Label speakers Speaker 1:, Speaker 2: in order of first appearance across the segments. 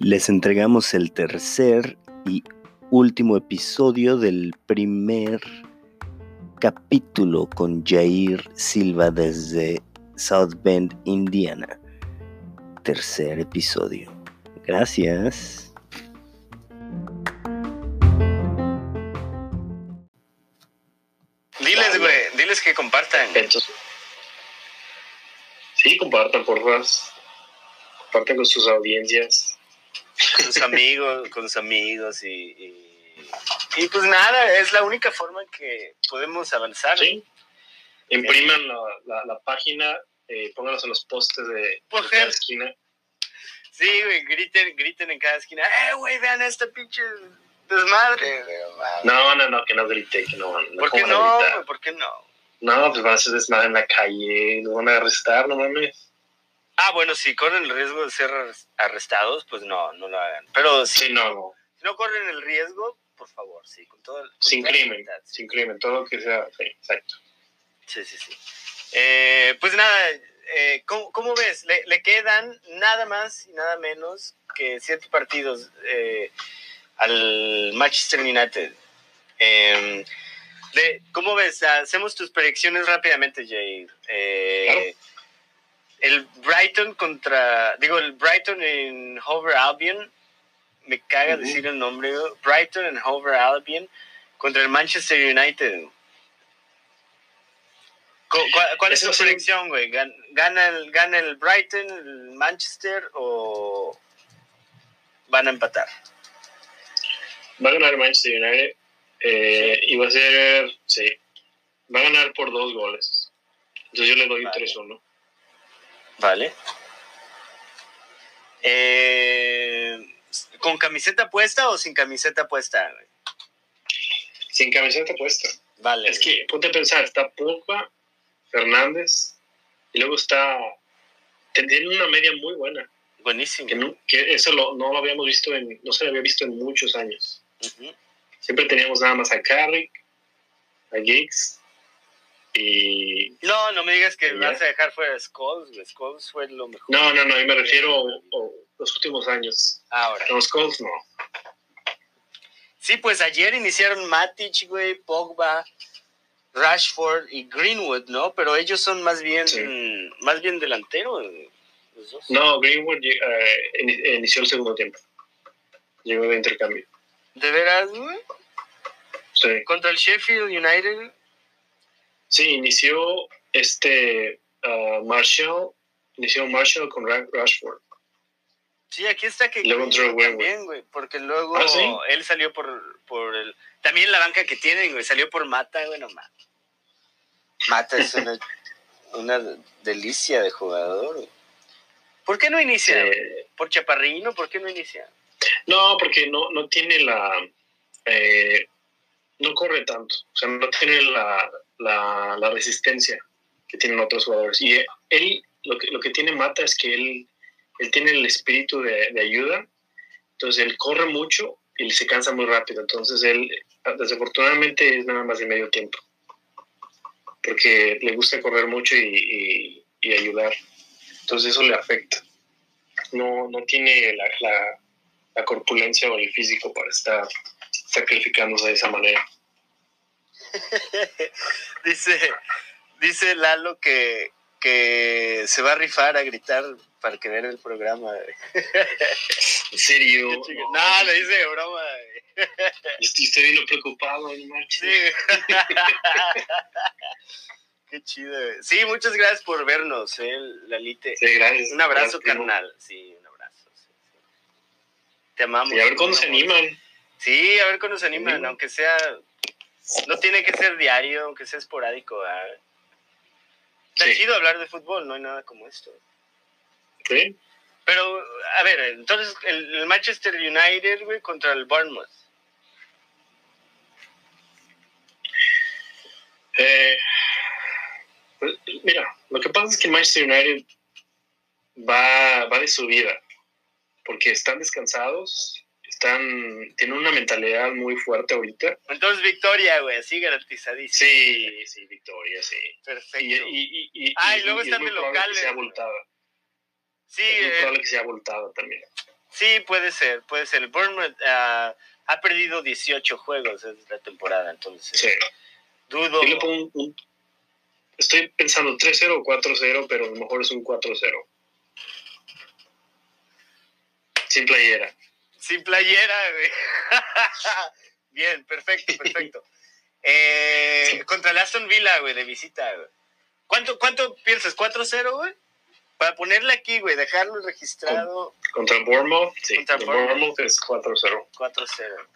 Speaker 1: Les entregamos el tercer y último episodio del primer capítulo con Jair Silva desde South Bend, Indiana. Tercer episodio. Gracias.
Speaker 2: Compartan,
Speaker 3: por favor. Compartan con sus audiencias
Speaker 2: con sus amigos, con sus amigos y, y, pues nada, es la única forma en que podemos avanzar.
Speaker 3: Sí. Impriman la, la, página, eh, pónganlos en los postes de, cada esquina.
Speaker 2: Sí, güey, griten, griten en cada esquina, ¡eh, güey, vean esta pinche desmadre!
Speaker 3: No, no, no, que no grite, que no.
Speaker 2: no ¿Por qué no? ¿Por qué no?
Speaker 3: No, pues van a hacer desmadre en la calle, nos van a arrestar, no mames.
Speaker 2: Ah, bueno, si corren el riesgo de ser arrestados, pues no, no lo hagan. Pero si,
Speaker 3: no.
Speaker 2: si no corren el riesgo, por favor, sí, con todo el,
Speaker 3: Sin crimen, sin crimen, todo lo que sea, sí, exacto.
Speaker 2: Sí, sí, sí. Eh, pues nada, eh, ¿cómo, ves? Le, quedan nada más y nada menos que siete partidos eh, al Manchester United. Em, ¿Cómo ves? Hacemos tus predicciones rápidamente, Jair. claro el Brighton contra, digo, el Brighton en Hover Albion, me caga decir el nombre, Brighton en Hover Albion contra el Manchester United. ¿Cuál, es tu predicción, güey? ¿Gana el, ¿Gana el Brighton, el Manchester o van a empatar?
Speaker 3: Va a ganar el Manchester United eh, y va a ser, sí, va a ganar por dos goles. Entonces yo le doy 3-1.
Speaker 2: Vale. Eh, ¿Con camiseta puesta o sin camiseta puesta?
Speaker 3: Sin camiseta puesta.
Speaker 2: Vale.
Speaker 3: Es que ponte a pensar, está Pogba, Fernández, y luego está. Tiene una media muy buena.
Speaker 2: Buenísimo.
Speaker 3: Que, eso no lo habíamos visto en. No se lo había visto en muchos años. Siempre teníamos nada más a Carrick, a Giggs
Speaker 2: no, no me digas que vas a dejar fuera a Skulls, Skulls fue lo mejor.
Speaker 3: No, no, no, yo me refiero a los últimos años.
Speaker 2: Ahora.
Speaker 3: Los Skulls no.
Speaker 2: Sí, pues ayer iniciaron Matic, güey, Pogba, Rashford y Greenwood, ¿no? Pero ellos son más bien, más bien delanteros.
Speaker 3: No, Greenwood eh, inició el segundo tiempo. Llegó de intercambio.
Speaker 2: ¿De veras, güey?
Speaker 3: Sí.
Speaker 2: Contra el Sheffield United
Speaker 3: Sí, inició este uh, Marshall, inició Marshall con Rashford.
Speaker 2: Sí, aquí está que
Speaker 3: luego
Speaker 2: también, güey, porque luego
Speaker 3: ¿Ah,
Speaker 2: él salió por, por el... También la banca que tienen, güey, salió por Mata, güey, no Mata es una, una delicia de jugador, güey. ¿Por qué no inicia? ¿Por Chaparrino? ¿Por qué no inicia?
Speaker 3: No, porque no, no tiene la... Eh, no corre tanto, o sea, no tiene la, la, la, resistencia que tienen otros jugadores. Y él, lo que, lo que tiene Mata es que él, él tiene el espíritu de, de, ayuda, entonces él corre mucho y se cansa muy rápido, entonces él desafortunadamente es nada más de medio tiempo, porque le gusta correr mucho y, y, ayudar, entonces eso le afecta. No, no tiene la, la, la corpulencia o el físico para estar sacrificándose de esa manera.
Speaker 2: dice, dice Lalo que, que se va a rifar a gritar para que vean el programa.
Speaker 3: ¿En serio?
Speaker 2: No, le dice broma.
Speaker 3: Estoy, estoy bien preocupado,
Speaker 2: Sí. Qué chido. Sí, muchas gracias por vernos, eh, Lalite.
Speaker 3: Sí, gracias.
Speaker 2: Un abrazo, carnal. Sí, un abrazo. Te amamos.
Speaker 3: Y a ver cuándo se animan.
Speaker 2: Sí, a ver cuándo se animan, aunque sea no tiene que ser diario, aunque sea esporádico. Está chido hablar de fútbol, no hay nada como esto.
Speaker 3: Sí.
Speaker 2: Pero, a ver, entonces el, Manchester United, güey, contra el Bournemouth.
Speaker 3: Eh, pues, mira, lo que pasa es que Manchester United va, va de subida, porque están descansados, están, tienen una mentalidad muy fuerte ahorita.
Speaker 2: Entonces, victoria, güey, así garantizadísimo.
Speaker 3: Sí, sí, victoria, sí.
Speaker 2: Perfecto.
Speaker 3: Y, y, y, y,
Speaker 2: Ah, y luego
Speaker 3: es
Speaker 2: están
Speaker 3: muy
Speaker 2: de locales,
Speaker 3: Que sea abultada.
Speaker 2: sí,
Speaker 3: es muy
Speaker 2: eh,
Speaker 3: probable que sea abultada también.
Speaker 2: sí, puede ser, puede ser. El Bournemouth ah, ha perdido 18 juegos esta temporada, entonces
Speaker 3: Sí.
Speaker 2: dudo.
Speaker 3: Yo le pongo un, un- Estoy pensando 3-0 o 4-0, pero a lo mejor es un 4-0. Sin playera.
Speaker 2: Sin playera, güey. Bien, perfecto, perfecto. Eh, contra el Aston Villa, güey, de visita, güey. ¿Cuánto, ¿Cuánto piensas? ¿4-0, güey? Para ponerle aquí, güey, dejarlo registrado
Speaker 3: Contra Bournemouth, sí.
Speaker 2: Contra Bournemouth.
Speaker 3: Bournemouth es 4-0.
Speaker 2: 4-0.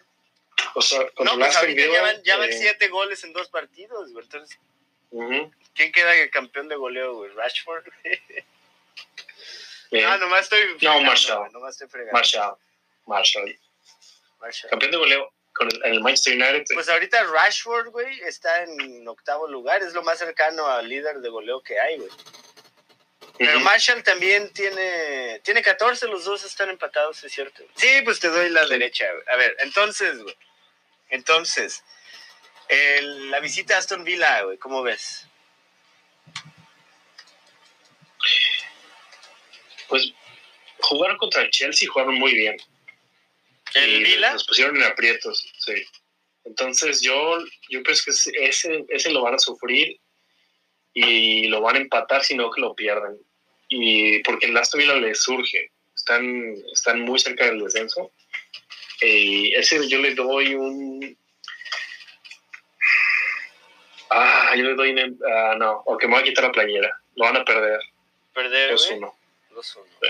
Speaker 3: O sea, contra
Speaker 2: No, pues
Speaker 3: Aston
Speaker 2: ahorita
Speaker 3: Villa,
Speaker 2: ya van, ya van
Speaker 3: eh,
Speaker 2: siete goles en dos partidos, güey. Entonces,
Speaker 3: ujú,
Speaker 2: ¿quién queda el campeón de goleo, güey? ¿Rashford? No, nomás estoy fregando,
Speaker 3: Marshall.
Speaker 2: güey, Nomás estoy fregando.
Speaker 3: Marshall. Marshall.
Speaker 2: Marshall.
Speaker 3: Campeón de goleo con el, el Manchester United.
Speaker 2: Pues ahorita Rashford, güey, está en octavo lugar. Es lo más cercano al líder de goleo que hay, güey. Pero. Marshall también tiene, tiene 14, los dos están empatados, es cierto. Sí, pues te doy la derecha. A ver, entonces, güey. Entonces, el- la visita a Aston Villa, güey, ¿cómo ves?
Speaker 3: Pues jugaron contra el Chelsea y jugaron muy bien.
Speaker 2: ¿El
Speaker 3: y
Speaker 2: Villa?
Speaker 3: Los pusieron en aprietos, sí. Entonces yo, yo pienso que ese, ese lo van a sufrir y lo van a empatar, sino que lo pierden. Y porque el Aston Villa les surge, están, están muy cerca del descenso. Y ese yo le doy un... Ah, yo le doy... un- ah, no, ok, me voy a quitar la playera. Lo van a perder.
Speaker 2: Perder, güey.
Speaker 3: 2-1.
Speaker 2: 2-1.
Speaker 3: Sí.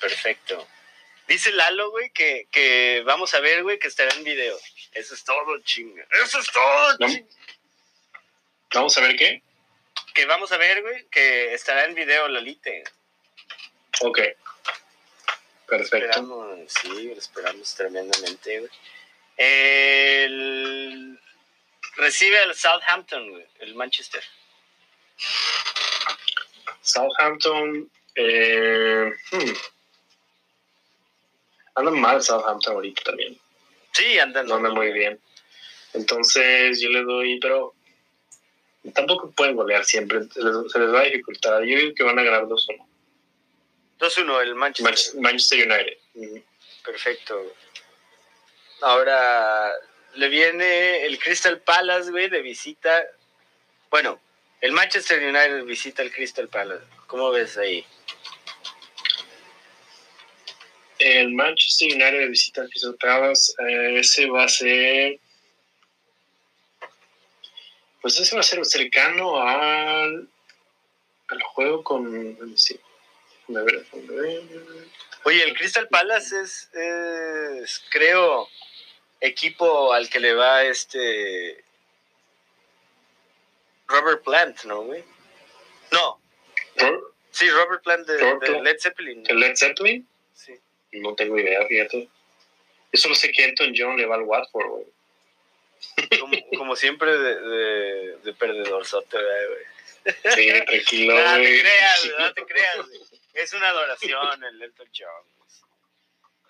Speaker 2: Perfecto. Dice Lalo, güey, que, que vamos a ver, güey, que estará en video. Eso es todo, chinga. Eso es todo,
Speaker 3: No.
Speaker 2: chinga.
Speaker 3: Vamos a ver qué.
Speaker 2: Que vamos a ver, güey, que estará en video Lalite.
Speaker 3: Ok. Perfecto.
Speaker 2: Esperamos, sí, lo esperamos tremendamente, güey. El... Recibe al Southampton, güey, el Manchester.
Speaker 3: Southampton. Eh, hmm. Anda mal Southampton ahorita también.
Speaker 2: Sí, andan.
Speaker 3: No anda muy bien. Entonces yo le doy, pero tampoco pueden golear siempre. Se les, se les va a dificultar. Yo digo que van a ganar 2-1.
Speaker 2: 2-1, el Manchester.
Speaker 3: Manch- Manchester United.
Speaker 2: Perfecto. Ahora le viene el Crystal Palace, güey, de visita. Bueno, el Manchester United visita el Crystal Palace. ¿Cómo ves ahí?
Speaker 3: El Manchester United visita al Crystal Palace. eh, ese va a ser. Pues ese va a ser cercano al, al juego con. sí. A ver, a ver.
Speaker 2: Oye, el Crystal Palace es, es, creo, equipo al que le va este Robert Plant, ¿no, güey? No,
Speaker 3: ¿Ro-
Speaker 2: sí, Robert Plant de,
Speaker 3: Robert
Speaker 2: de. Led Zeppelin.
Speaker 3: ¿El Led Zeppelin?
Speaker 2: Sí.
Speaker 3: No tengo idea, fíjate. Yo solo sé que Elton John le va al Watford, güey.
Speaker 2: Como, como siempre de, de, de perdedor, sote, güey.
Speaker 3: Sí, tranquilo,
Speaker 2: No te
Speaker 3: güey.
Speaker 2: creas, no te creas. güey. Es una adoración el Elton John.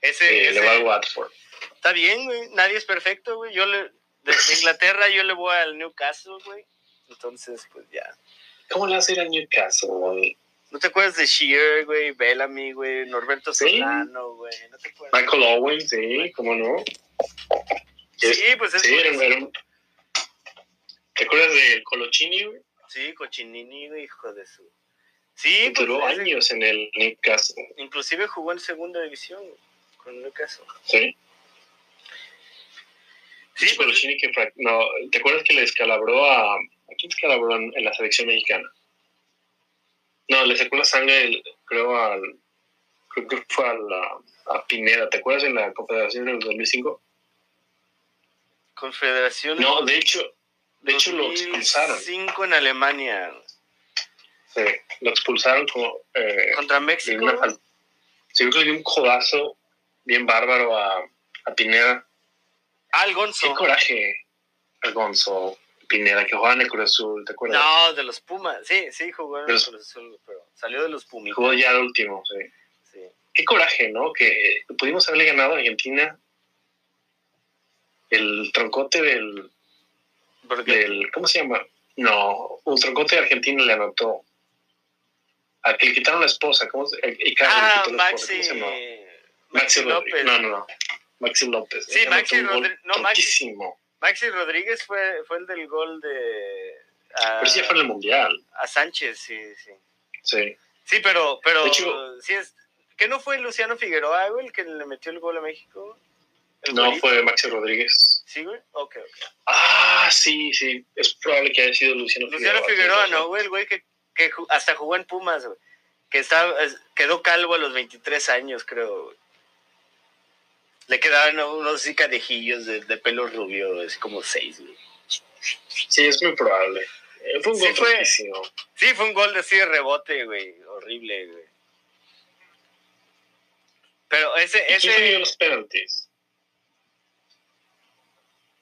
Speaker 2: Ese,
Speaker 3: Sí,
Speaker 2: ese-
Speaker 3: le va al Watford.
Speaker 2: está bien, güey. Nadie es perfecto, güey. Yo le, de, de Inglaterra yo le voy al Newcastle, güey. Entonces, pues ya.
Speaker 3: ¿Cómo le vas a ir a Newcastle, güey?
Speaker 2: ¿No te acuerdas de Shearer, güey? Bellamy, güey. Norberto. Solano, güey. ¿No te acuerdas?
Speaker 3: Michael Owen, sí, ¿cómo no?
Speaker 2: Sí, pues es
Speaker 3: Sí, ¿Te acuerdas de Colochini, güey?
Speaker 2: Sí, Cochinini, güey, hijo de su. Sí, pues,
Speaker 3: Duró
Speaker 2: ese-
Speaker 3: años en el Newcastle,
Speaker 2: Inclusive jugó en segunda división con Newcastle.
Speaker 3: ¿sí?
Speaker 2: Sí, pues,
Speaker 3: que... No, ¿te acuerdas que le descalabró a... ¿A quién descalabró en, en la selección mexicana? No, le sacó la sangre, creo, al... Creo que fue a, la, a Pineda. ¿Te acuerdas en la Confederación del 2005?
Speaker 2: Confederación.
Speaker 3: No, de hecho, de hecho lo expulsaron.
Speaker 2: 5 en Alemania.
Speaker 3: Sí, lo expulsaron como... Eh,
Speaker 2: Contra México.
Speaker 3: una Sí, creo que le dio un codazo bien bárbaro a, a Pineda.
Speaker 2: Al
Speaker 3: Qué
Speaker 2: Gonzo.
Speaker 3: coraje al Gonzo Pineda, que jugaba en el Cruz Azul, ¿te acuerdas?
Speaker 2: No, de los Pumas. Sí, sí, jugó en
Speaker 3: De
Speaker 2: el Cruz Azul, pero salió de los Pumas.
Speaker 3: Jugó ya el último, sí.
Speaker 2: Sí.
Speaker 3: Qué coraje, ¿no? Que pudimos haberle ganado a Argentina el troncote del, del. ¿Cómo se llama? No, un troncote argentino le anotó. Al que le quitaron la esposa. ¿Cómo se le
Speaker 2: ah, Maxi,
Speaker 3: ¿cómo se llama?
Speaker 2: Maxi
Speaker 3: Rodríguez.
Speaker 2: López.
Speaker 3: No, no, no. Maxi López.
Speaker 2: Sí, Maxi Rodri- no, Maxi-. Maxi Rodríguez fue, fue el del gol de a,
Speaker 3: Pero sí fue en el mundial.
Speaker 2: a Sánchez, sí, sí.
Speaker 3: Sí.
Speaker 2: Sí, pero, pero
Speaker 3: De hecho-
Speaker 2: sí es. ¿Qué no fue Luciano Figueroa, güey, el que le metió el gol a México? ¿El
Speaker 3: No, fue Maxi Rodríguez.
Speaker 2: Sí, güey. Ok, ok.
Speaker 3: Ah, sí, sí. Es probable que haya sido Luciano,
Speaker 2: Luciano
Speaker 3: Figueroa.
Speaker 2: Figueroa,
Speaker 3: tienes
Speaker 2: ¿no, güey? El güey que, que hasta jugó en Pumas, güey. Que está, es- quedó calvo a los 23 años, creo, güey. Le quedaban unos cicadejillos de, de pelo rubio, así como seis, güey.
Speaker 3: Sí, es muy probable. Eh, fue un
Speaker 2: Sí,
Speaker 3: gol
Speaker 2: fue-. Sí, fue un gol de así de rebote, güey. Horrible, güey. Pero ese,
Speaker 3: ¿Y quién
Speaker 2: ese,
Speaker 3: los penaltis?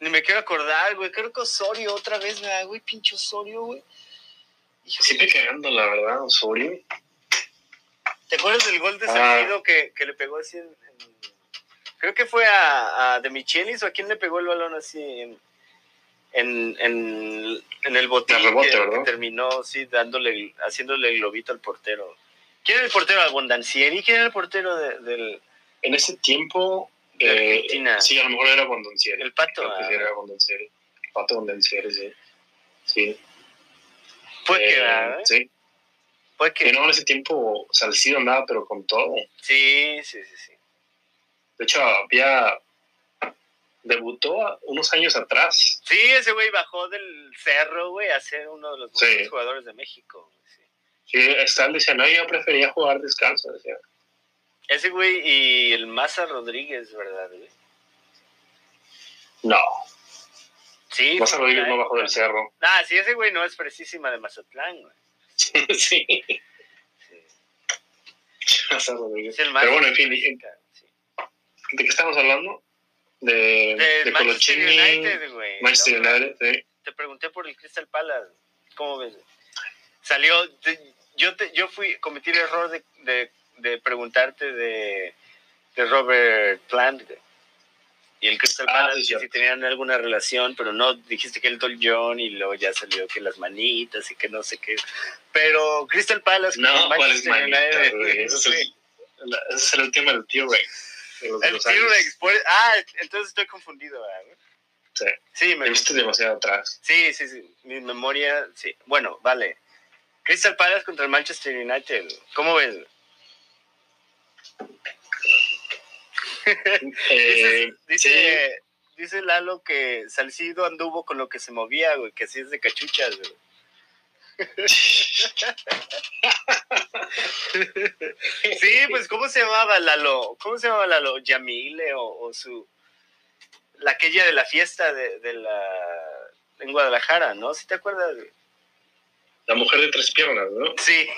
Speaker 2: ni me quiero acordar, güey. Creo que Osorio otra vez, me güey, pinche Osorio, güey.
Speaker 3: Siempre cagando, la verdad, Osorio.
Speaker 2: ¿Te acuerdas del gol de
Speaker 3: Ah.
Speaker 2: Salcido que, que le pegó así en, en- Creo que fue a, a De Michelis o a quién le pegó el balón así en, en, en, en el botín
Speaker 3: rebote,
Speaker 2: que, terminó sí, dándole, haciéndole el globito al portero. ¿Quién era el portero? ¿Abondancieri? ¿Quién era el portero de- del
Speaker 3: En ese tiempo,
Speaker 2: de
Speaker 3: eh,
Speaker 2: Argentina?
Speaker 3: sí, a lo mejor era Bondoncieri.
Speaker 2: El pato. Ah,
Speaker 3: sí era Bondoncieri. Pato Bondoncieri, sí. Sí.
Speaker 2: Fue que,
Speaker 3: Eh,
Speaker 2: ¿verdad?
Speaker 3: Sí.
Speaker 2: Fue
Speaker 3: Que
Speaker 2: que.
Speaker 3: no, en ese tiempo Salcido andaba, pero con todo.
Speaker 2: Sí, sí, sí, sí.
Speaker 3: De hecho, había. Debutó unos años atrás.
Speaker 2: Sí, ese güey bajó del cerro, güey, a ser uno de los
Speaker 3: Sí.
Speaker 2: mejores jugadores de México. sí.
Speaker 3: Stal decía, no, yo prefería jugar descanso. Decía.
Speaker 2: Ese güey y el Maza Rodríguez, ¿verdad, güey?
Speaker 3: No,
Speaker 2: Sí.
Speaker 3: Maza Rodríguez no bajó del cerro.
Speaker 2: Ah, sí, ese güey no es precisísima de Mazatlán, güey.
Speaker 3: sí,
Speaker 2: Sí.
Speaker 3: Maza Rodríguez.
Speaker 2: Es el
Speaker 3: Pero bueno, en fin. ¿De qué estamos hablando? De,
Speaker 2: De
Speaker 3: de
Speaker 2: Manchester
Speaker 3: Colochini,
Speaker 2: United, güey.
Speaker 3: Manchester
Speaker 2: ¿no?
Speaker 3: United, sí.
Speaker 2: Te pregunté por el Crystal Palace. ¿Cómo ves? Salió. de- yo, te, yo fui. Cometí el error de, de, preguntarte de, de Robert Plant. güey. Y el Crystal
Speaker 3: Ah,
Speaker 2: Palace,
Speaker 3: sí,
Speaker 2: si tenían alguna relación, pero no dijiste que Elton John y luego ya salió que las manitas y que no sé qué. Pero Crystal Palace.
Speaker 3: No, ¿cuál es manita,
Speaker 2: United,
Speaker 3: güey? Ese es el, ese es el tema del T-Rex. De los- de los años.
Speaker 2: T-Rex. por- Ah, entonces estoy confundido. ¿verdad?
Speaker 3: Sí.
Speaker 2: Sí, me
Speaker 3: Te viste demasiado atrás.
Speaker 2: Sí, sí, sí. Mi memoria, sí. Bueno, vale. Crystal Palace contra el Manchester United. ¿Cómo ves?
Speaker 3: Eh,
Speaker 2: dice, dice, dice Lalo que Salcido anduvo con lo que se movía, güey, que así es de cachuchas, güey. Sí, pues, ¿cómo se llamaba Lalo? ¿Cómo se llamaba Lalo? ¿Yamile o, o su... La aquella de la fiesta de, de la... en Guadalajara, ¿no? ¿Sí te acuerdas?
Speaker 3: La mujer de tres piernas, ¿no?
Speaker 2: Sí.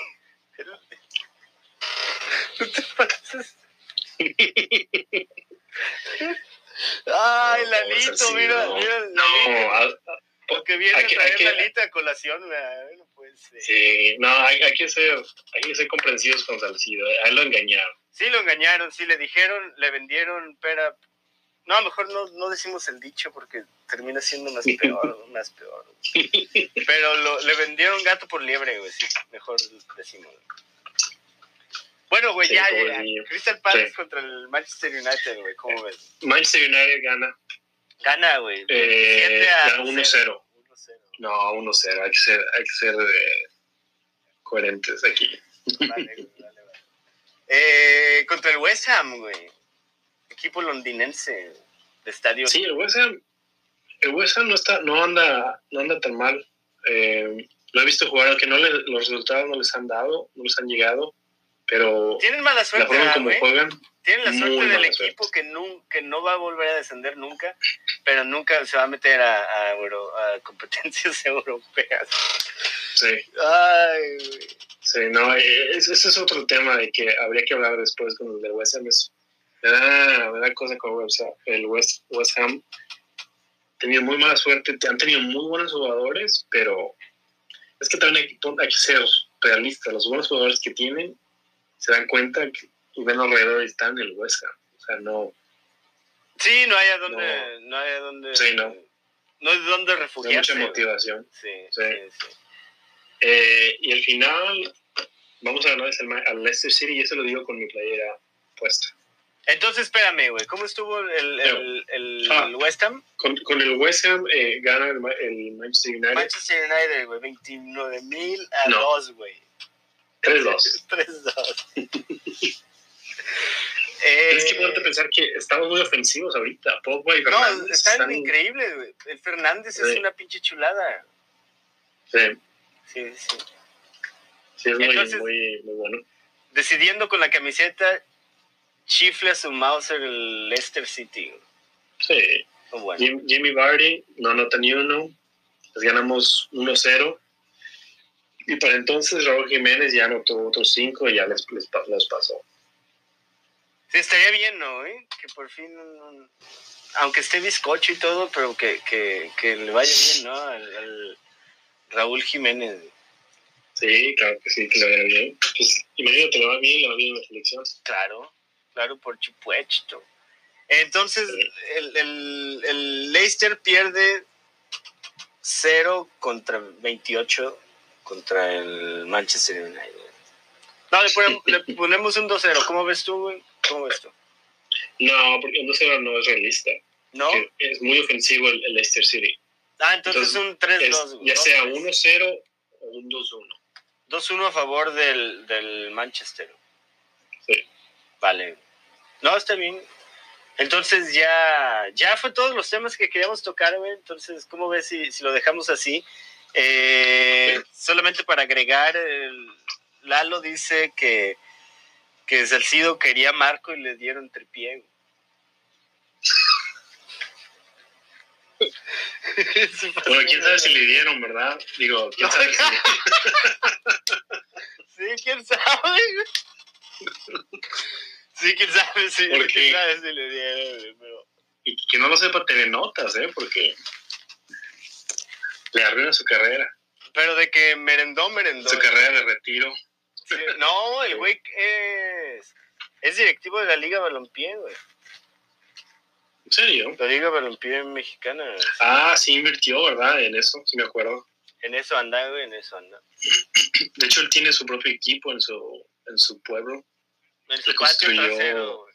Speaker 2: ¿No te pases? Ay,
Speaker 3: No,
Speaker 2: Lalito,
Speaker 3: así,
Speaker 2: mira,
Speaker 3: no.
Speaker 2: mira,
Speaker 3: No,
Speaker 2: Lalito.
Speaker 3: a- a-
Speaker 2: Porque viene a traer Lalita a colación, güey.
Speaker 3: Sí, no, hay, hay que ser, hay que ser comprensivos con Salcido. A él lo engañaron.
Speaker 2: Sí, lo engañaron, sí, le dijeron, le vendieron pera. No, a lo mejor no, no decimos el dicho porque termina siendo más peor, más peor. Pero lo, le vendieron gato por liebre, güey, sí, mejor decimos. Bueno, güey,
Speaker 3: Sí,
Speaker 2: ya, ya. Crystal Palace
Speaker 3: Sí.
Speaker 2: contra el Manchester United, güey, ¿cómo ves?
Speaker 3: Manchester United gana
Speaker 2: Gana, güey.
Speaker 3: Eh,
Speaker 2: 27 a
Speaker 3: gana 1-0.
Speaker 2: 1-0.
Speaker 3: No, 1-0. Hay que ser, hay que ser eh, coherentes aquí.
Speaker 2: Vale, vale, vale. Eh, contra el West Ham, güey. Equipo londinense de estadio.
Speaker 3: Sí, el West Ham, el West Ham no, está, no, anda, no anda tan mal. Eh, lo he visto jugar, aunque no le- los resultados no les han dado, no les han llegado, pero
Speaker 2: Tienen mala
Speaker 3: la
Speaker 2: suerte,
Speaker 3: forma
Speaker 2: ¿verdad,
Speaker 3: como
Speaker 2: güey?
Speaker 3: juegan,
Speaker 2: Tienen la suerte del equipo que, nu- que no va a volver a descender nunca, pero nunca se va a meter a, a euro- a competencias europeas.
Speaker 3: sí,
Speaker 2: Ay, güey.
Speaker 3: sí, no, eh, ese es otro tema de que habría que hablar después con el de West Ham. Es, me, da, me da cosa con West Ham. el West, West Ham. Tenido muy mala suerte, han tenido muy buenos jugadores, pero es que también hay, hay que ser realistas. Los buenos jugadores que tienen se dan cuenta que, y ven alrededor y están en el West Ham. O sea, no,
Speaker 2: Sí, no hay a dónde, no, hay a dónde,
Speaker 3: Sí, no.
Speaker 2: no hay dónde
Speaker 3: Hay
Speaker 2: refugiarse.
Speaker 3: mucha motivación.
Speaker 2: Sí,
Speaker 3: Sí.
Speaker 2: sí, sí.
Speaker 3: Eh, y al final, vamos a ganar al, Leicester City, y eso lo digo con mi playera puesta.
Speaker 2: Entonces, espérame, güey, ¿cómo estuvo el, el, el,
Speaker 3: Ah.
Speaker 2: el West Ham?
Speaker 3: Con, con el West Ham eh, gana el, Ma- el Manchester United
Speaker 2: Manchester United, güey, 29 mil a
Speaker 3: No.
Speaker 2: 2, güey.
Speaker 3: 3-2.
Speaker 2: 3-2. eh,
Speaker 3: Tienes que ponerte a pensar que estamos muy ofensivos ahorita. Pogba y
Speaker 2: no,
Speaker 3: Fernández
Speaker 2: están,
Speaker 3: están-
Speaker 2: increíbles, güey. El Fernández es
Speaker 3: Sí.
Speaker 2: una pinche chulada.
Speaker 3: Sí,
Speaker 2: Sí, sí.
Speaker 3: sí, es muy,
Speaker 2: Entonces-
Speaker 3: muy, muy bueno.
Speaker 2: Decidiendo con la camiseta, chifle a su Mauser el Leicester City.
Speaker 3: Sí.
Speaker 2: Oh, bueno.
Speaker 3: Jim- Jimmy Vardy no anota ni uno. Les ganamos 1-0. Y para entonces Raúl Jiménez ya anotó otros 5 y ya les, les, pasó.
Speaker 2: Sí, estaría bien, ¿no? güey? Que por fin, un- aunque esté bizcocho y todo, pero que, que, que le vaya bien, ¿no? Al, al Raúl Jiménez.
Speaker 3: Sí, claro que sí, que le vaya bien. Pues imagínate, le va bien, le va bien en la selección.
Speaker 2: Claro, claro, por supuesto. Entonces, el, el, el Leicester pierde 0 contra 28 contra el Manchester United. No, le, ponemos- le ponemos un 2-0. ¿Cómo ves tú, güey? ¿Cómo ves tú?
Speaker 3: No, porque el 2-0 no es realista.
Speaker 2: ¿No?
Speaker 3: Es muy ofensivo el, el Leicester City.
Speaker 2: Ah, entonces,
Speaker 3: Entonces,
Speaker 2: un 3-2.
Speaker 3: Es,
Speaker 2: güey,
Speaker 3: ya
Speaker 2: ¿no?
Speaker 3: sea 1-0 o un 2-1.
Speaker 2: 2-1 a favor del, del Manchester.
Speaker 3: Sí.
Speaker 2: Vale. No, está bien. Entonces ya, ya fue todos los temas que queríamos tocar, güey. Entonces, ¿cómo ves si, si lo dejamos así? Eh, solamente para agregar, Lalo dice que, que Salcido quería a Marco y le dieron pasó,
Speaker 3: Bueno, quién sabe si le dieron, ¿verdad? Digo, quién sabe si.
Speaker 2: Sí, quién sabe. Sí, quién sabe, sí,
Speaker 3: ¿Por
Speaker 2: quién sabe si le dieron, pero...
Speaker 3: Y que no lo sepa Telenotas, ¿eh? Porque le arruina su carrera.
Speaker 2: Pero de que merendó, merendó.
Speaker 3: Su carrera de retiro.
Speaker 2: Sí, No, el güey es, es directivo de la Liga Balompié, güey.
Speaker 3: ¿En serio?
Speaker 2: La Liga Balompié mexicana.
Speaker 3: Ah, sí invirtió, ¿verdad? En eso, sí me acuerdo.
Speaker 2: En eso anda, güey, en eso anda.
Speaker 3: De hecho, él tiene su propio equipo en su, en su pueblo.
Speaker 2: En su
Speaker 3: Le
Speaker 2: patio
Speaker 3: construyó-
Speaker 2: trasero, güey.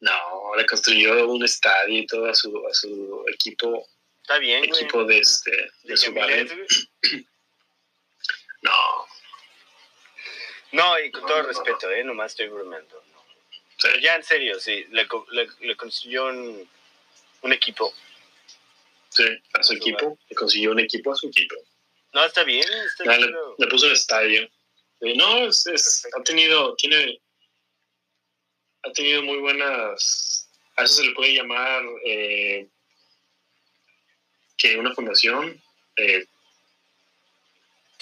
Speaker 3: No, le construyó un estadio y todo a su, a su equipo,
Speaker 2: Está bien, güey.
Speaker 3: equipo de, este, de
Speaker 2: De
Speaker 3: su
Speaker 2: güey.
Speaker 3: No,
Speaker 2: No, y con
Speaker 3: No,
Speaker 2: todo
Speaker 3: no, no,
Speaker 2: respeto, ¿eh? Nomás estoy bromeando. Pero ya en serio, sí. Le, le, le construyó un, un equipo.
Speaker 3: sí, a su equipo, le consiguió un equipo a su equipo.
Speaker 2: No, está bien, está
Speaker 3: Ya
Speaker 2: bien.
Speaker 3: le, puso el estadio. No, es, es- ha tenido, tiene, ha tenido muy buenas, a eso se le puede llamar eh, que una fundación. eh,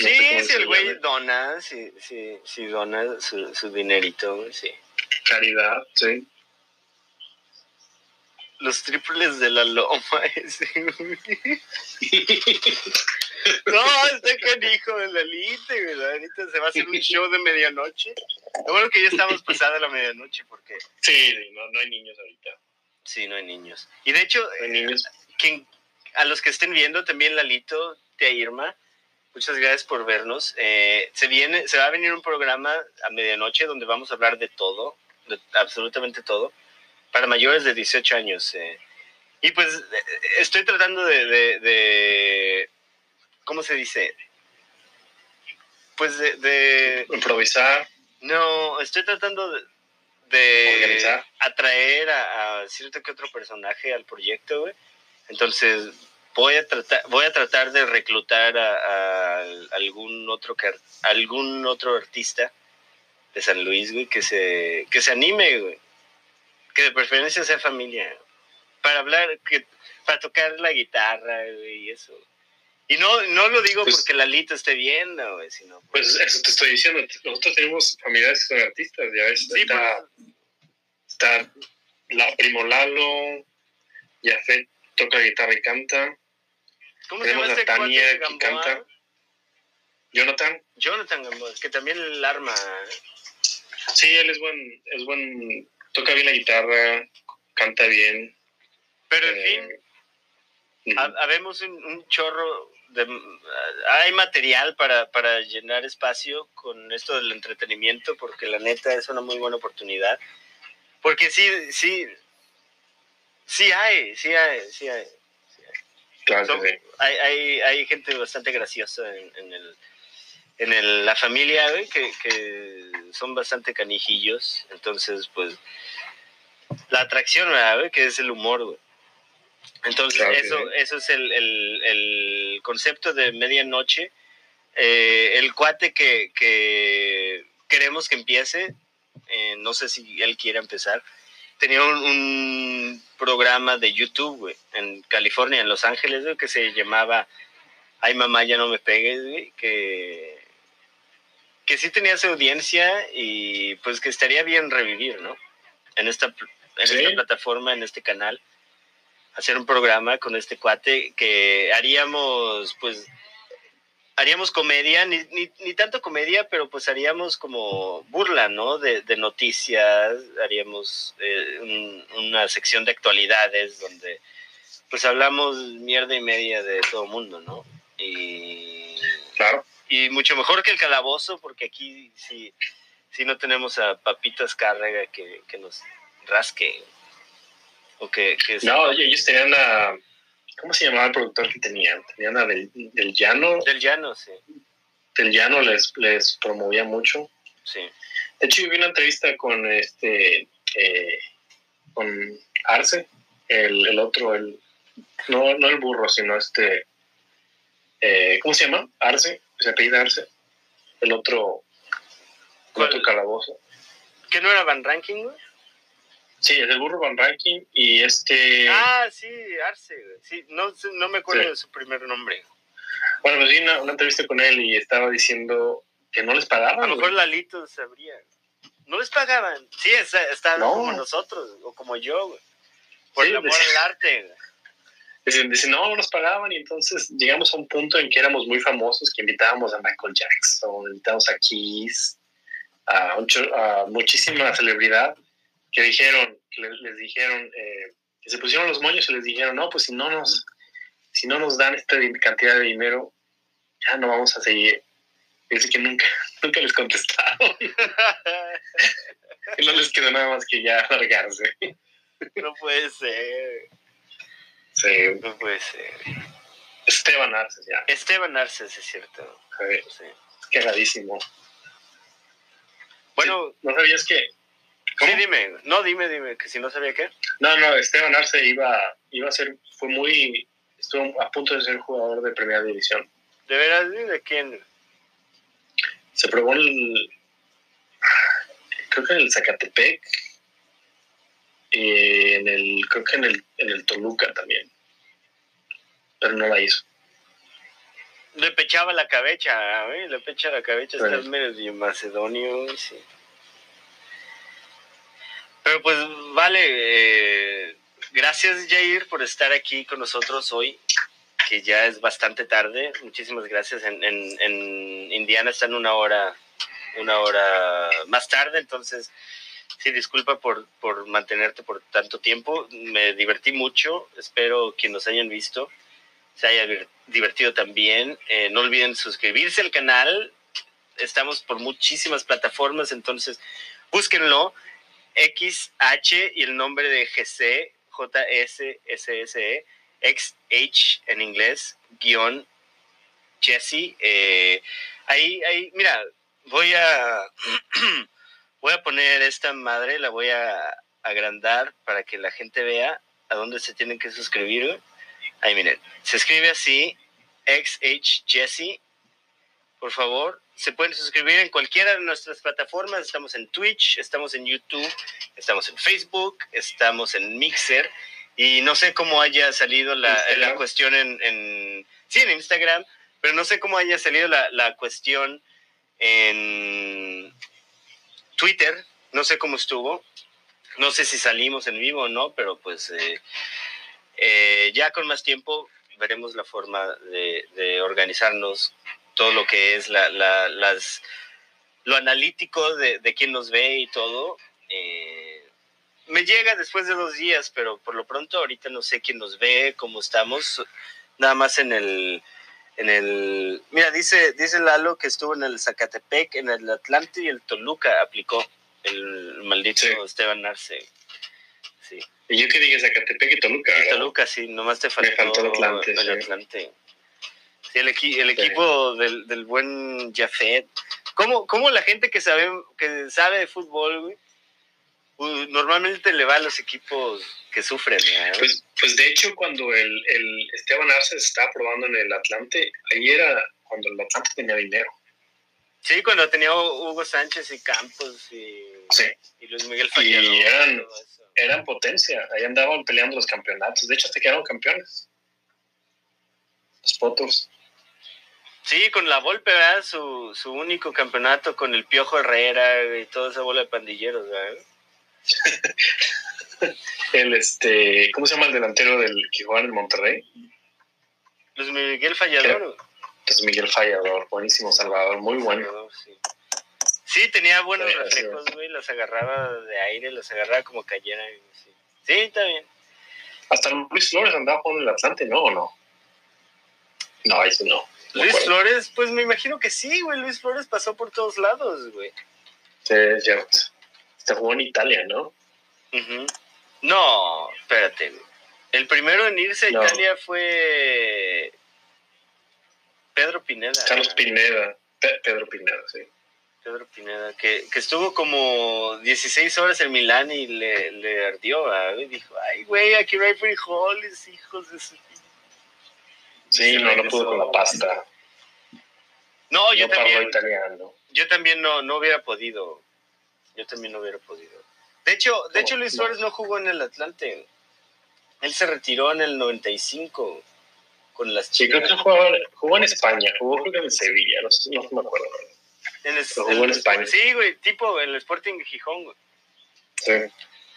Speaker 3: no
Speaker 2: Sí, si el güey dona, si, si, si dona su, su dinerito, güey, sí.
Speaker 3: Caridad, sí.
Speaker 2: Los triples de la loma, ese, güey. No, está canijo de la elite, güey. Ahorita se va a hacer un show de medianoche. Lo bueno que ya estamos pasada la medianoche porque
Speaker 3: Sí, no, no hay niños ahorita.
Speaker 2: sí, no hay niños. Y de hecho,
Speaker 3: No hay niños.
Speaker 2: quien, a los que estén viendo, también Lalito, tía Irma, muchas gracias por vernos. Eh, se, viene, se va a venir un programa a medianoche donde vamos a hablar de todo, de absolutamente todo, para mayores de 18 años. eh. Y pues eh, estoy tratando de, de- de- ¿cómo se dice? Pues de, de-
Speaker 3: Improvisar.
Speaker 2: no, estoy tratando de, de
Speaker 3: Organizar.
Speaker 2: atraer a, a cierto que otro personaje al proyecto, güey. Entonces voy a tratar, voy a tratar de reclutar a, a algún otro car- algún otro artista de San Luis, güey, que se, que se anime, güey. Que de preferencia sea familia. Para hablar, que, para tocar la guitarra, güey, y eso. Y no, no lo digo
Speaker 3: Pues-
Speaker 2: porque Lalito esté viendo, güey, sino
Speaker 3: Pues eso te estoy diciendo. Nosotros tenemos familiares que son artistas, ya ves.
Speaker 2: Sí,
Speaker 3: está,
Speaker 2: pues,
Speaker 3: está la Primo Lalo, Jafet toca guitarra y canta.
Speaker 2: ¿Cómo se llama
Speaker 3: Tenemos a
Speaker 2: este cuate Gamboa?
Speaker 3: canta. Jonathan,
Speaker 2: Jonathan Gamboa, que también el arma.
Speaker 3: sí, él es buen, es buen, toca bien la guitarra, canta bien.
Speaker 2: Pero en fin,
Speaker 3: Eh,
Speaker 2: ha- habemos un, un chorro de... Hay material para, para llenar espacio con esto del entretenimiento, porque la neta es una muy buena oportunidad. Porque sí, sí, sí hay, sí hay, sí hay.
Speaker 3: Claro
Speaker 2: Son-
Speaker 3: que sí.
Speaker 2: hay, hay, hay gente bastante graciosa en, en el en el- la familia güey, que, que son bastante canijillos entonces pues la atracción ¿verdad, güey? que es el humor güey. entonces
Speaker 3: Claro
Speaker 2: eso
Speaker 3: sí.
Speaker 2: eso es el, el, el concepto de medianoche Eh, el cuate que, que queremos que empiece eh, no sé si él quiere empezar tenía un, un programa de YouTube, güey, en California, en Los Ángeles, güey, que se llamaba Ay mamá, ya no me pegues, güey, que, que sí tenía su audiencia y pues que estaría bien revivir, ¿no? En esta, en
Speaker 3: Sí.
Speaker 2: esta plataforma, en este canal, hacer un programa con este cuate que haríamos, pues, haríamos comedia, ni, ni, ni tanto comedia, pero pues haríamos como burla, ¿no? De, de noticias, haríamos eh, un- una sección de actualidades donde pues hablamos mierda y media de todo mundo, ¿no? Y,
Speaker 3: Claro.
Speaker 2: y mucho mejor que el calabozo, porque aquí sí, sí no tenemos a Papitas Cárrega que, que nos rasque. O que, que
Speaker 3: No, ellos tenían a. ¿Cómo se llamaba el productor que tenían? Tenían a del, del Llano.
Speaker 2: del llano, sí.
Speaker 3: Del Llano les, les promovía mucho.
Speaker 2: sí.
Speaker 3: De hecho, yo vi una entrevista con este. eh, con Arce, el, el otro, el. No, no el burro, sino este. eh, ¿Cómo se llama? Arce, se apellida Arce. El otro. El
Speaker 2: ¿Cuál?
Speaker 3: otro calabozo.
Speaker 2: ¿Que no era Van Ranking, güey?
Speaker 3: Sí, es el burro Van Ranking y este.
Speaker 2: Ah, sí, Arce. Sí, no, no me acuerdo
Speaker 3: Sí.
Speaker 2: de su primer nombre.
Speaker 3: Bueno, pues vi una, una entrevista con él y estaba diciendo que no les pagaban.
Speaker 2: A lo mejor Lalito sabría. No les pagaban. Sí, está, está
Speaker 3: No.
Speaker 2: como nosotros, o como yo, güey. Por
Speaker 3: Sí,
Speaker 2: el amor
Speaker 3: decía-
Speaker 2: al arte, güey.
Speaker 3: Dicen, dicen, no, no nos pagaban y entonces llegamos a un punto en que éramos muy famosos, que invitábamos a Michael Jackson, invitábamos a Kiss, a, un a muchísima celebridad que dijeron, que les, les dijeron, eh, que se pusieron los moños y les dijeron, no, pues si no nos, si no nos dan esta cantidad de dinero, ya no vamos a seguir. Y Dice que nunca, nunca les contestaron, que no les quedó nada más que ya largarse.
Speaker 2: no puede ser.
Speaker 3: Sí,
Speaker 2: No puede ser.
Speaker 3: Esteban Arce, ya,
Speaker 2: Esteban Arce, sí es cierto.
Speaker 3: eh,
Speaker 2: Sí.
Speaker 3: cagadísimo.
Speaker 2: Bueno,
Speaker 3: ¿No sabías que ¿Cómo?
Speaker 2: sí, dime. No, dime, dime, que si no sabía qué.
Speaker 3: No, no, Esteban Arce iba, iba a ser, fue muy, estuvo a punto de ser jugador de primera división.
Speaker 2: ¿De veras? ¿De quién?
Speaker 3: Se probó en el, creo que en el Zacatepec, y en el, creo que en el, en el Toluca también, pero no la hizo.
Speaker 2: Le pechaba la cabeza, güey. Le pecha la cabeza.
Speaker 3: Bueno.
Speaker 2: Está medio macedonio, sí. Pero pues, vale. eh, gracias, Jair, por estar aquí con nosotros hoy, que ya es bastante tarde. Muchísimas gracias. En, en, en Indiana están una hora, una hora más tarde, entonces, sí, disculpa por, por mantenerte por tanto tiempo. Me divertí mucho. Espero que nos hayan visto se haya divertido también. Eh, no olviden suscribirse al canal. Estamos por muchísimas plataformas, entonces búsquenlo. XH y el nombre de GC, JSSSE, XH en inglés, guion Jesse. Eh, ahí, ahí, mira, voy a, voy a poner esta madre, la voy a agrandar para que la gente vea a dónde se tienen que suscribir. Ahí miren, se escribe así, XH Jesse. Por favor, se pueden suscribir en cualquiera de nuestras plataformas. Estamos en Twitch, estamos en YouTube, estamos en Facebook, estamos en Mixer. Y no sé cómo haya salido la, la cuestión en, en... Sí, en Instagram, pero no sé cómo haya salido la, la cuestión en Twitter. No sé cómo estuvo. No sé si salimos en vivo o no, pero pues eh, eh, ya con más tiempo veremos la forma de, de organizarnos todo lo que es la, la- las, lo analítico de, de quién nos ve y todo. Eh, me llega después de dos días, pero por lo pronto ahorita no sé quién nos ve, cómo estamos, nada más en el, en el, mira, dice, dice Lalo que estuvo en el Zacatepec, en el Atlante y el Toluca aplicó el maldito Esteban Arce. Sí.
Speaker 3: Y yo que dije Zacatepec y Toluca.
Speaker 2: Y Toluca, sí, nomás te faltó,
Speaker 3: faltó el Atlante.
Speaker 2: El Atlante. Sí, el, el equipo del, del, buen Jafet. ¿Cómo, ¿Cómo, la gente que sabe, que sabe de fútbol, güey, pues, normalmente le va a los equipos que sufren.
Speaker 3: Pues, pues de hecho, cuando el, el Esteban Arce se estaba probando en el Atlante, ahí era cuando el Atlante tenía dinero.
Speaker 2: Sí, cuando tenía Hugo Sánchez y Campos y, y Luis Miguel Fallero.
Speaker 3: Y eran, eran potencia, ahí andaban peleando los campeonatos. De hecho, se quedaron campeones. Los Potters.
Speaker 2: Sí, con la Volpe, ¿verdad? Su, su único campeonato con el Piojo Herrera y toda esa bola de pandilleros, ¿verdad?
Speaker 3: el este, ¿cómo se llama el delantero del que juega en Monterrey?
Speaker 2: Luis Miguel Fallador.
Speaker 3: Luis Miguel Fallador, buenísimo Salvador, muy bueno.
Speaker 2: sí. tenía buenos reflejos, güey, los agarraba de aire, los agarraba como cayera. Sí. sí, está bien.
Speaker 3: Hasta Luis Flores andaba jugando en el Atlante, ¿no? ¿O no? No, ese no.
Speaker 2: Luis Flores, pues me imagino que sí, güey. Luis Flores pasó por todos lados, güey.
Speaker 3: Sí, es cierto se jugó en Italia, ¿no?
Speaker 2: No, espérate. El primero en irse a Italia fue Pedro Pineda.
Speaker 3: Carlos Pineda. Pedro Pineda, sí.
Speaker 2: Pedro Pineda, que, que, estuvo como 16 horas en Milán y le, le ardió, Y dijo, ay, güey, aquí no hay frijoles, hijos de su...
Speaker 3: Sí, no, no pudo con la pasta.
Speaker 2: No, yo también. Yo también no, no hubiera podido yo también no hubiera podido. De hecho, de hecho Luis Suárez no jugó en el Atlante. Él se retiró en el 95 con las
Speaker 3: chicas. Sí, creo que jugó, jugó en España, jugó creo que en Sevilla, no, sé, no me acuerdo.
Speaker 2: En el, jugó en, España. Sí, güey, tipo el Sporting Gijón, güey.
Speaker 3: Sí.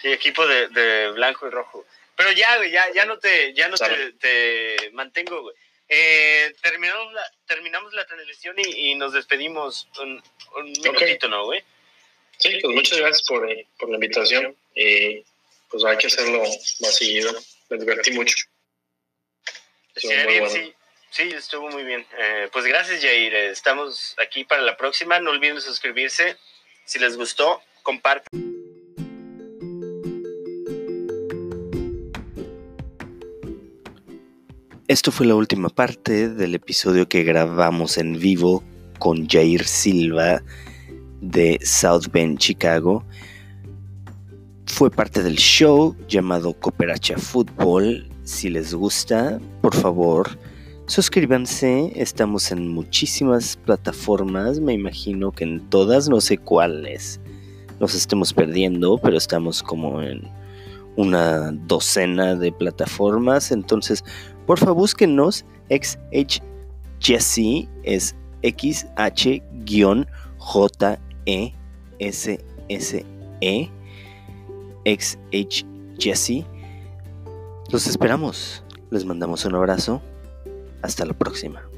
Speaker 2: Sí, equipo de, de, blanco y rojo. Pero ya, güey, ya, ya no te, ya no te, te, mantengo, güey. Eh, terminamos, la, terminamos la transmisión y, y nos despedimos un, un minutito, ¿no, güey?
Speaker 3: Sí, pues muchas gracias por, eh, por la invitación. y pues hay que hacerlo más seguido. Me divertí mucho.
Speaker 2: Sí, sí, sí, estuvo muy bien. Eh, pues gracias, Jair. Estamos aquí para la próxima. No olviden suscribirse. Si les gustó, compartan.
Speaker 1: Esto fue la última parte del episodio que grabamos en vivo con Jair Silva de South Bend, Chicago. Fue parte del show llamado Cooperacha Fútbol. Si les gusta, por favor, suscríbanse. Estamos en muchísimas plataformas, me imagino que en todas, no sé cuáles nos estemos perdiendo, pero estamos como en una docena de plataformas. Entonces, por favor, búsquenos. XH Jesse es XH-J e. Los esperamos. Les mandamos un abrazo. Hasta la próxima.